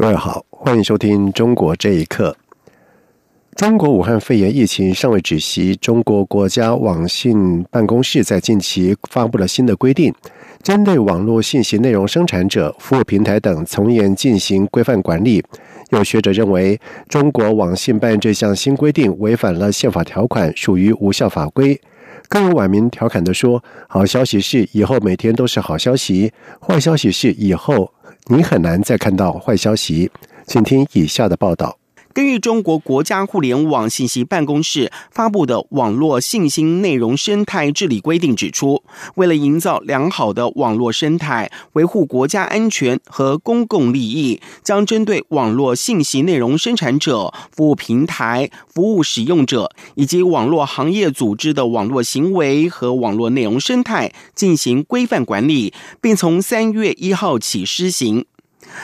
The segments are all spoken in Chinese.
各位好，欢迎收听《中国这一刻》。中国武汉肺炎疫情尚未止息，中国国家网信办公室在近期发布了新的规定，针对网络信息内容生产者、服务平台等从严进行规范管理。有学者认为，中国网信办这项新规定违反了宪法条款，属于无效法规。更有网民调侃地说：“好消息是以后每天都是好消息，坏消息是以后。”你很难再看到坏消息，请听以下的报道。根据中国国家互联网信息办公室发布的《网络信息内容生态治理规定》指出，为了营造良好的网络生态，维护国家安全和公共利益，将针对网络信息内容生产者、服务平台、服务使用者以及网络行业组织的网络行为和网络内容生态进行规范管理，并从三月一号起施行。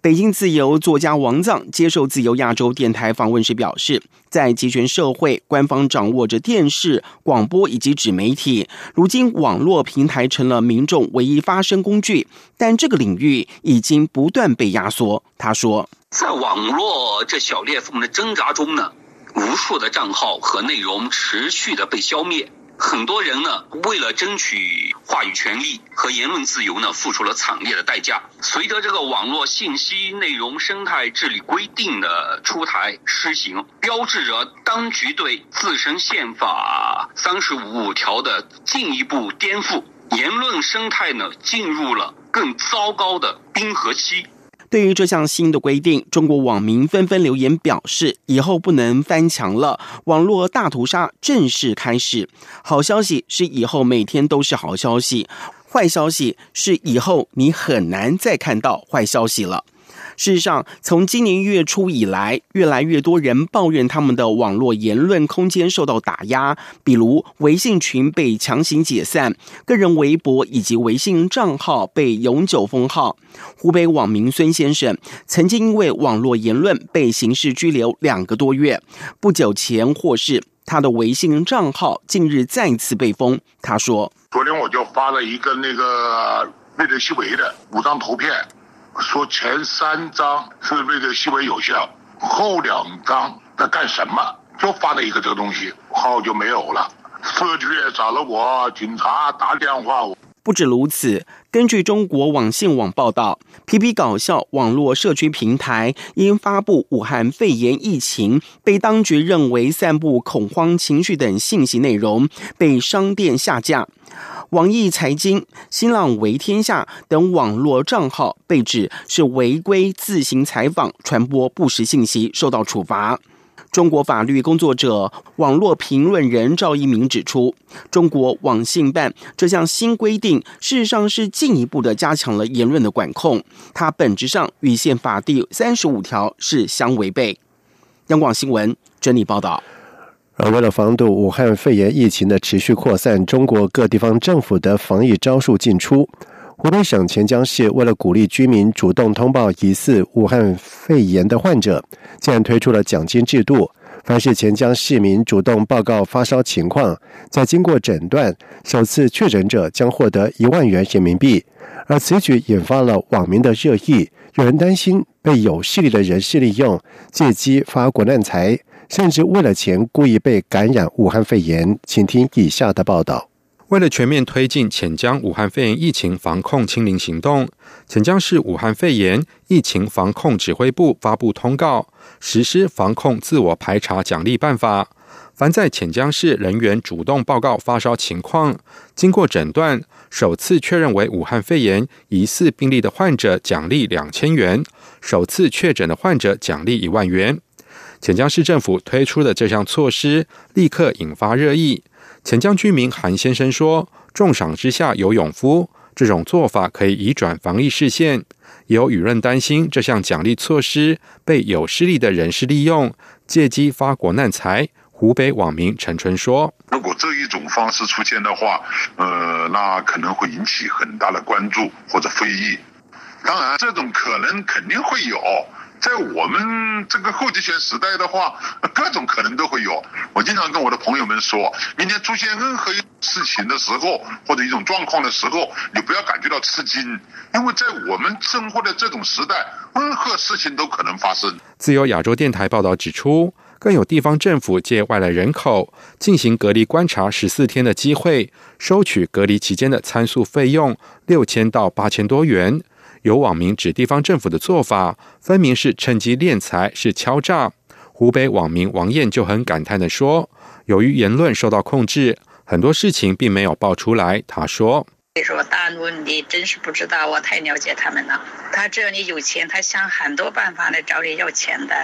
北京自由作家王藏接受自由亚洲电台访问时表示，在集权社会，官方掌握着电视、广播以及纸媒体，如今网络平台成了民众唯一发声工具，但这个领域已经不断被压缩。他说，在网络这小裂缝的挣扎中呢，无数的账号和内容持续的被消灭。很多人呢，为了争取话语权利和言论自由呢，付出了惨烈的代价。随着这个网络信息内容生态治理规定的出台施行，标志着当局对自身宪法三十五条的进一步颠覆，言论生态呢，进入了更糟糕的冰河期。对于这项新的规定，中国网民纷纷留言表示：“以后不能翻墙了，网络大屠杀正式开始。”好消息是以后每天都是好消息，坏消息是以后你很难再看到坏消息了。事实上，从今年月初以来，越来越多人抱怨他们的网络言论空间受到打压，比如微信群被强行解散，个人微博以及微信账号被永久封号。湖北网民孙先生曾经因为网络言论被刑事拘留两个多月，不久前获释，他的微信账号近日再次被封。他说：“昨天我就发了一个那个瑞德西韦的五张图片。”说前三张是为了西维有效，后两张在干什么？就发了一个这个东西，号就没有了。社区也找了我，警察打电话。不止如此，根据中国网信网报道，皮皮搞笑网络社区平台因发布武汉肺炎疫情，被当局认为散布恐慌情绪等信息内容，被商店下架。网易财经、新浪为天下等网络账号被指是违规自行采访、传播不实信息，受到处罚。中国法律工作者、网络评论人赵一鸣指出，中国网信办这项新规定，事实上是进一步的加强了言论的管控，它本质上与宪法第三十五条是相违背。央广新闻整理报道。而为了防堵武汉肺炎疫情的持续扩散，中国各地方政府的防疫招数进出。湖北省潜江市为了鼓励居民主动通报疑似武汉肺炎的患者，竟然推出了奖金制度。凡是潜江市民主动报告发烧情况，在经过诊断，首次确诊者将获得一万元人民币。而此举引发了网民的热议，有人担心被有势力的人士利用，借机发国难财。甚至为了钱故意被感染武汉肺炎，请听以下的报道。为了全面推进潜江武汉肺炎疫情防控清零行动，潜江市武汉肺炎疫情防控指挥部发布通告，实施防控自我排查奖励办法。凡在潜江市人员主动报告发烧情况，经过诊断，首次确认为武汉肺炎疑似病例的患者，奖励两千元；首次确诊的患者，奖励一万元。潜江市政府推出的这项措施立刻引发热议。潜江居民韩先生说：“重赏之下有勇夫，这种做法可以移转防疫视线。有舆论担心这项奖励措施被有势力的人士利用，借机发国难财。湖北网民陈春说：“如果这一种方式出现的话，呃，那可能会引起很大的关注或者非议。当然，这种可能肯定会有。”在我们这个后集权时代的话，各种可能都会有。我经常跟我的朋友们说，明天出现任何一事情的时候，或者一种状况的时候，你不要感觉到吃惊，因为在我们生活的这种时代，任何事情都可能发生。自由亚洲电台报道指出，更有地方政府借外来人口进行隔离观察十四天的机会，收取隔离期间的参宿费用六千到八千多元。有网民指地方政府的做法分明是趁机敛财，是敲诈。湖北网民王燕就很感叹的说：“由于言论受到控制，很多事情并没有爆出来。”他说：“你说大陆你真是不知道，我太了解他们了。他只要你有钱，他想很多办法来找你要钱的。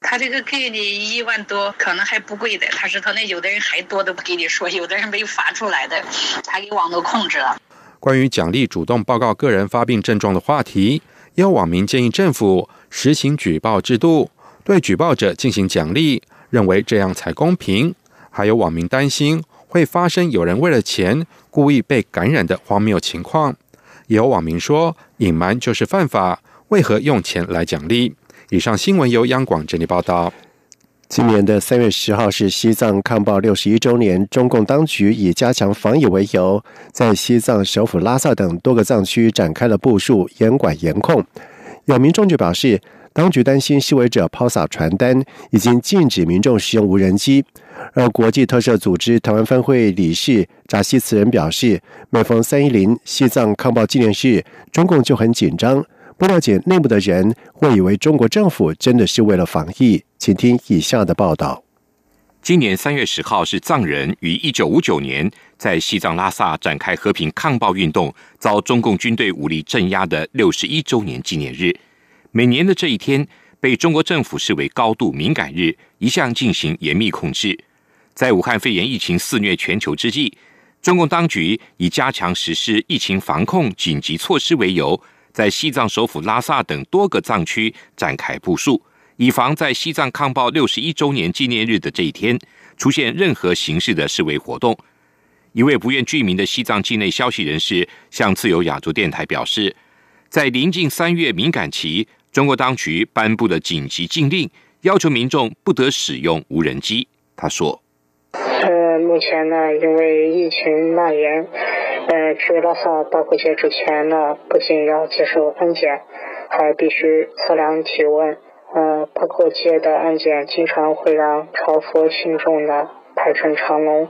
他这个给你一万多，可能还不贵的。他是他那有的人还多都不给你说，有的人没发出来的，他给网络控制了。”关于奖励主动报告个人发病症状的话题，也有网民建议政府实行举报制度，对举报者进行奖励，认为这样才公平。还有网民担心会发生有人为了钱故意被感染的荒谬情况。也有网民说，隐瞒就是犯法，为何用钱来奖励？以上新闻由央广整理报道。今年的三月十号是西藏抗暴六十一周年，中共当局以加强防疫为由，在西藏首府拉萨等多个藏区展开了部署，严管严控。有民众就表示，当局担心示威者抛洒传单，已经禁止民众使用无人机。而国际特赦组织台湾分会理事扎西慈人表示，每逢三一零西藏抗暴纪念日，中共就很紧张。不了解内部的人会以为中国政府真的是为了防疫。请听以下的报道。今年三月十号是藏人于一九五九年在西藏拉萨展开和平抗暴运动，遭中共军队武力镇压的六十一周年纪念日。每年的这一天被中国政府视为高度敏感日，一向进行严密控制。在武汉肺炎疫情肆虐全球之际，中共当局以加强实施疫情防控紧急措施为由。在西藏首府拉萨等多个藏区展开部署，以防在西藏抗暴六十一周年纪念日的这一天出现任何形式的示威活动。一位不愿具名的西藏境内消息人士向自由亚洲电台表示，在临近三月敏感期，中国当局颁布了紧急禁令，要求民众不得使用无人机。他说：“呃，目前呢，因为疫情蔓延。”呃，去拉萨八廓街之前呢，不仅要接受安检，还必须测量体温。呃，八廓街的安检经常会让朝佛信众呢排成长龙，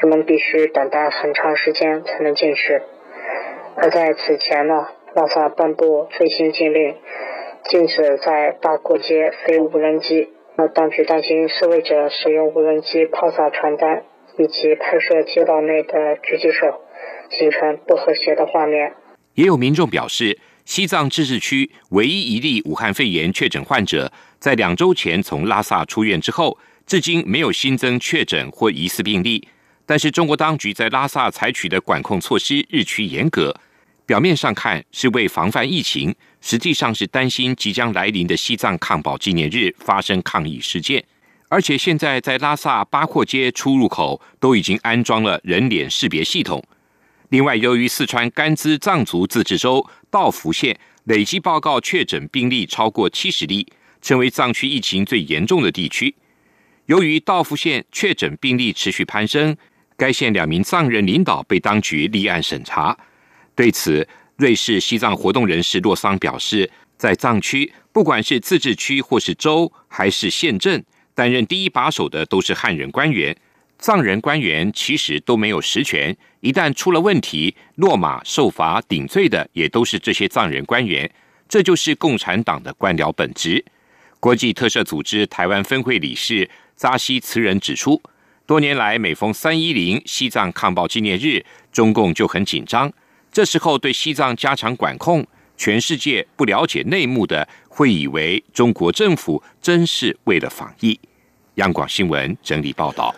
人们必须等待很长时间才能进去。而在此前呢，拉萨颁布最新禁令，禁止在八廓街飞无人机。那当局担心示威者使用无人机抛洒传单，以及拍摄街道内的狙击手。形成不和谐的画面。也有民众表示，西藏自治区唯一一例武汉肺炎确诊患者，在两周前从拉萨出院之后，至今没有新增确诊或疑似病例。但是，中国当局在拉萨采取的管控措施日趋严格，表面上看是为防范疫情，实际上是担心即将来临的西藏抗暴纪念日发生抗议事件。而且，现在在拉萨八廓街出入口都已经安装了人脸识别系统。另外，由于四川甘孜藏族自治州道孚县累计报告确诊病例超过七十例，成为藏区疫情最严重的地区。由于道孚县确诊病例持续攀升，该县两名藏人领导被当局立案审查。对此，瑞士西藏活动人士洛桑表示，在藏区，不管是自治区或是州还是县镇，担任第一把手的都是汉人官员。藏人官员其实都没有实权，一旦出了问题，落马受罚顶罪的也都是这些藏人官员。这就是共产党的官僚本质。国际特赦组织台湾分会理事扎西慈人指出，多年来每逢三一零西藏抗暴纪念日，中共就很紧张。这时候对西藏加强管控，全世界不了解内幕的会以为中国政府真是为了防疫。央广新闻整理报道。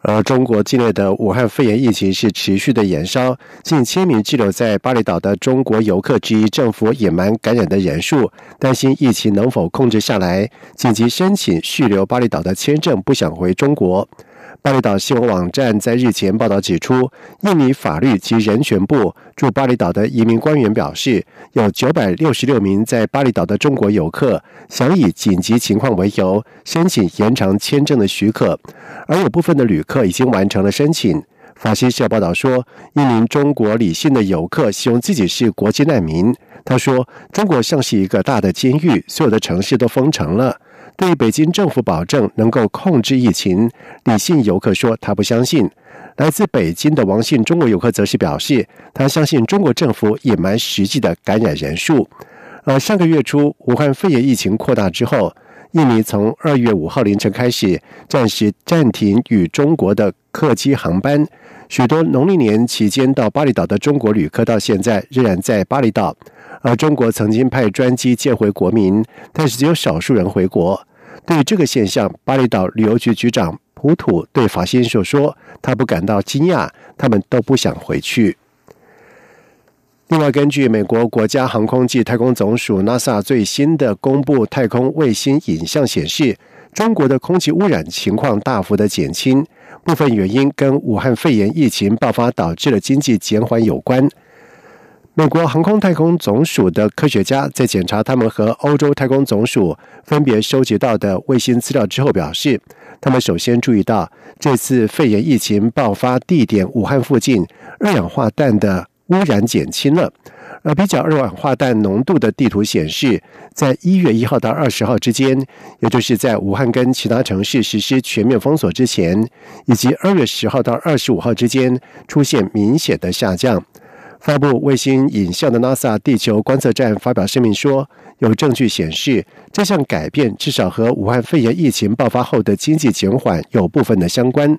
而中国境内的武汉肺炎疫情是持续的延烧，近千名滞留在巴厘岛的中国游客质疑政府隐瞒感染的人数，担心疫情能否控制下来，紧急申请续留巴厘岛的签证，不想回中国。巴厘岛新闻网站在日前报道指出，印尼法律及人权部驻巴厘岛的移民官员表示，有九百六十六名在巴厘岛的中国游客想以紧急情况为由申请延长签证的许可，而有部分的旅客已经完成了申请。法新社报道说，一名中国理性的游客形容自己是国际难民。他说：“中国像是一个大的监狱，所有的城市都封城了。”对北京政府保证能够控制疫情，李姓游客说他不相信。来自北京的王姓中国游客则是表示，他相信中国政府隐瞒实际的感染人数。而上个月初，武汉肺炎疫情扩大之后，印尼从二月五号凌晨开始暂时暂停与中国的客机航班，许多农历年期间到巴厘岛的中国旅客到现在仍然在巴厘岛。而中国曾经派专机接回国民，但是只有少数人回国。对于这个现象，巴厘岛旅游局局长普土对法新社说：“他不感到惊讶，他们都不想回去。”另外，根据美国国家航空暨太空总署 NASA 最新的公布太空卫星影像显示，中国的空气污染情况大幅的减轻，部分原因跟武汉肺炎疫情爆发导致的经济减缓有关。美国航空太空总署的科学家在检查他们和欧洲太空总署分别收集到的卫星资料之后表示，他们首先注意到这次肺炎疫情爆发地点武汉附近二氧化氮的污染减轻了。而比较二氧化氮浓度的地图显示，在一月一号到二十号之间，也就是在武汉跟其他城市实施全面封锁之前，以及二月十号到二十五号之间，出现明显的下降。发布卫星影像的 NASA 地球观测站发表声明说，有证据显示这项改变至少和武汉肺炎疫情爆发后的经济减缓有部分的相关。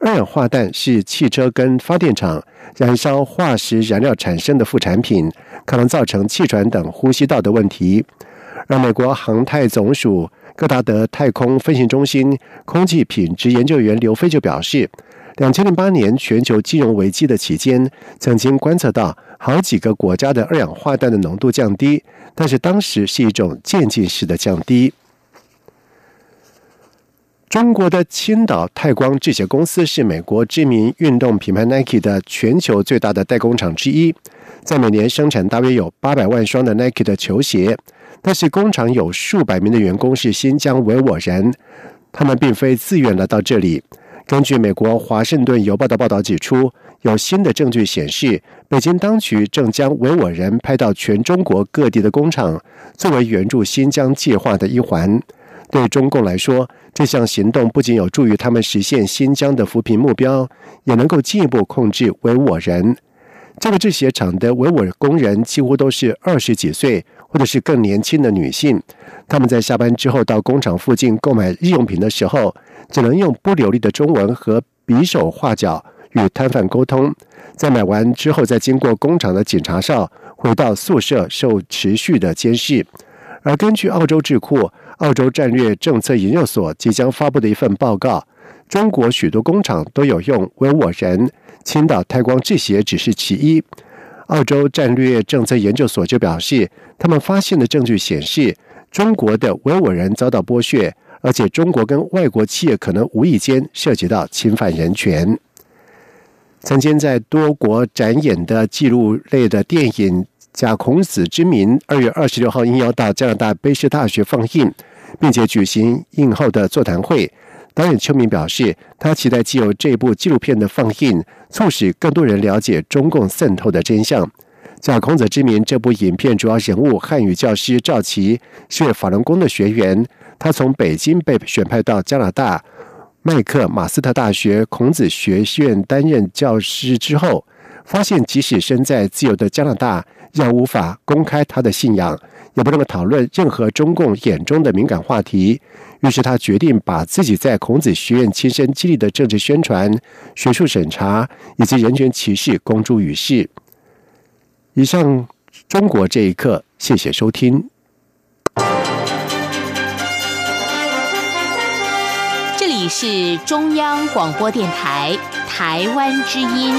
二氧化氮是汽车跟发电厂燃烧化石燃料产生的副产品，可能造成气喘等呼吸道的问题。而美国航太总署戈达德太空飞行中心空气品质研究员刘飞就表示。两千零八年全球金融危机的期间，曾经观测到好几个国家的二氧化氮的浓度降低，但是当时是一种渐进式的降低。中国的青岛泰光制鞋公司是美国知名运动品牌 Nike 的全球最大的代工厂之一，在每年生产大约有八百万双的 Nike 的球鞋，但是工厂有数百名的员工是新疆维吾尔人，他们并非自愿来到这里。根据美国《华盛顿邮报》的报道指出，有新的证据显示，北京当局正将维吾尔人派到全中国各地的工厂，作为援助新疆计划的一环。对中共来说，这项行动不仅有助于他们实现新疆的扶贫目标，也能够进一步控制维吾尔人。这个制鞋厂的维吾尔工人几乎都是二十几岁或者是更年轻的女性，他们在下班之后到工厂附近购买日用品的时候。只能用不流利的中文和比手画脚与摊贩沟通，在买完之后，再经过工厂的检查哨，回到宿舍受持续的监视。而根据澳洲智库澳洲战略政策研究所即将发布的一份报告，中国许多工厂都有用维吾尔人，青岛太光制鞋只是其一。澳洲战略政策研究所就表示，他们发现的证据显示，中国的维吾尔人遭到剥削。而且，中国跟外国企业可能无意间涉及到侵犯人权。曾经在多国展演的记录类的电影《假孔子之名》，二月二十六号应邀到加拿大卑诗大学放映，并且举行映后的座谈会。导演邱明表示，他期待借由这部纪录片的放映，促使更多人了解中共渗透的真相。《假孔子之名》这部影片主要人物汉语教师赵琦是法轮功的学员。他从北京被选派到加拿大麦克马斯特大学孔子学院担任教师之后，发现即使身在自由的加拿大，仍无法公开他的信仰，也不能够讨论任何中共眼中的敏感话题。于是他决定把自己在孔子学院亲身经历的政治宣传、学术审查以及人权歧视公诸于世。以上，中国这一刻，谢谢收听。这里是中央广播电台台湾之音。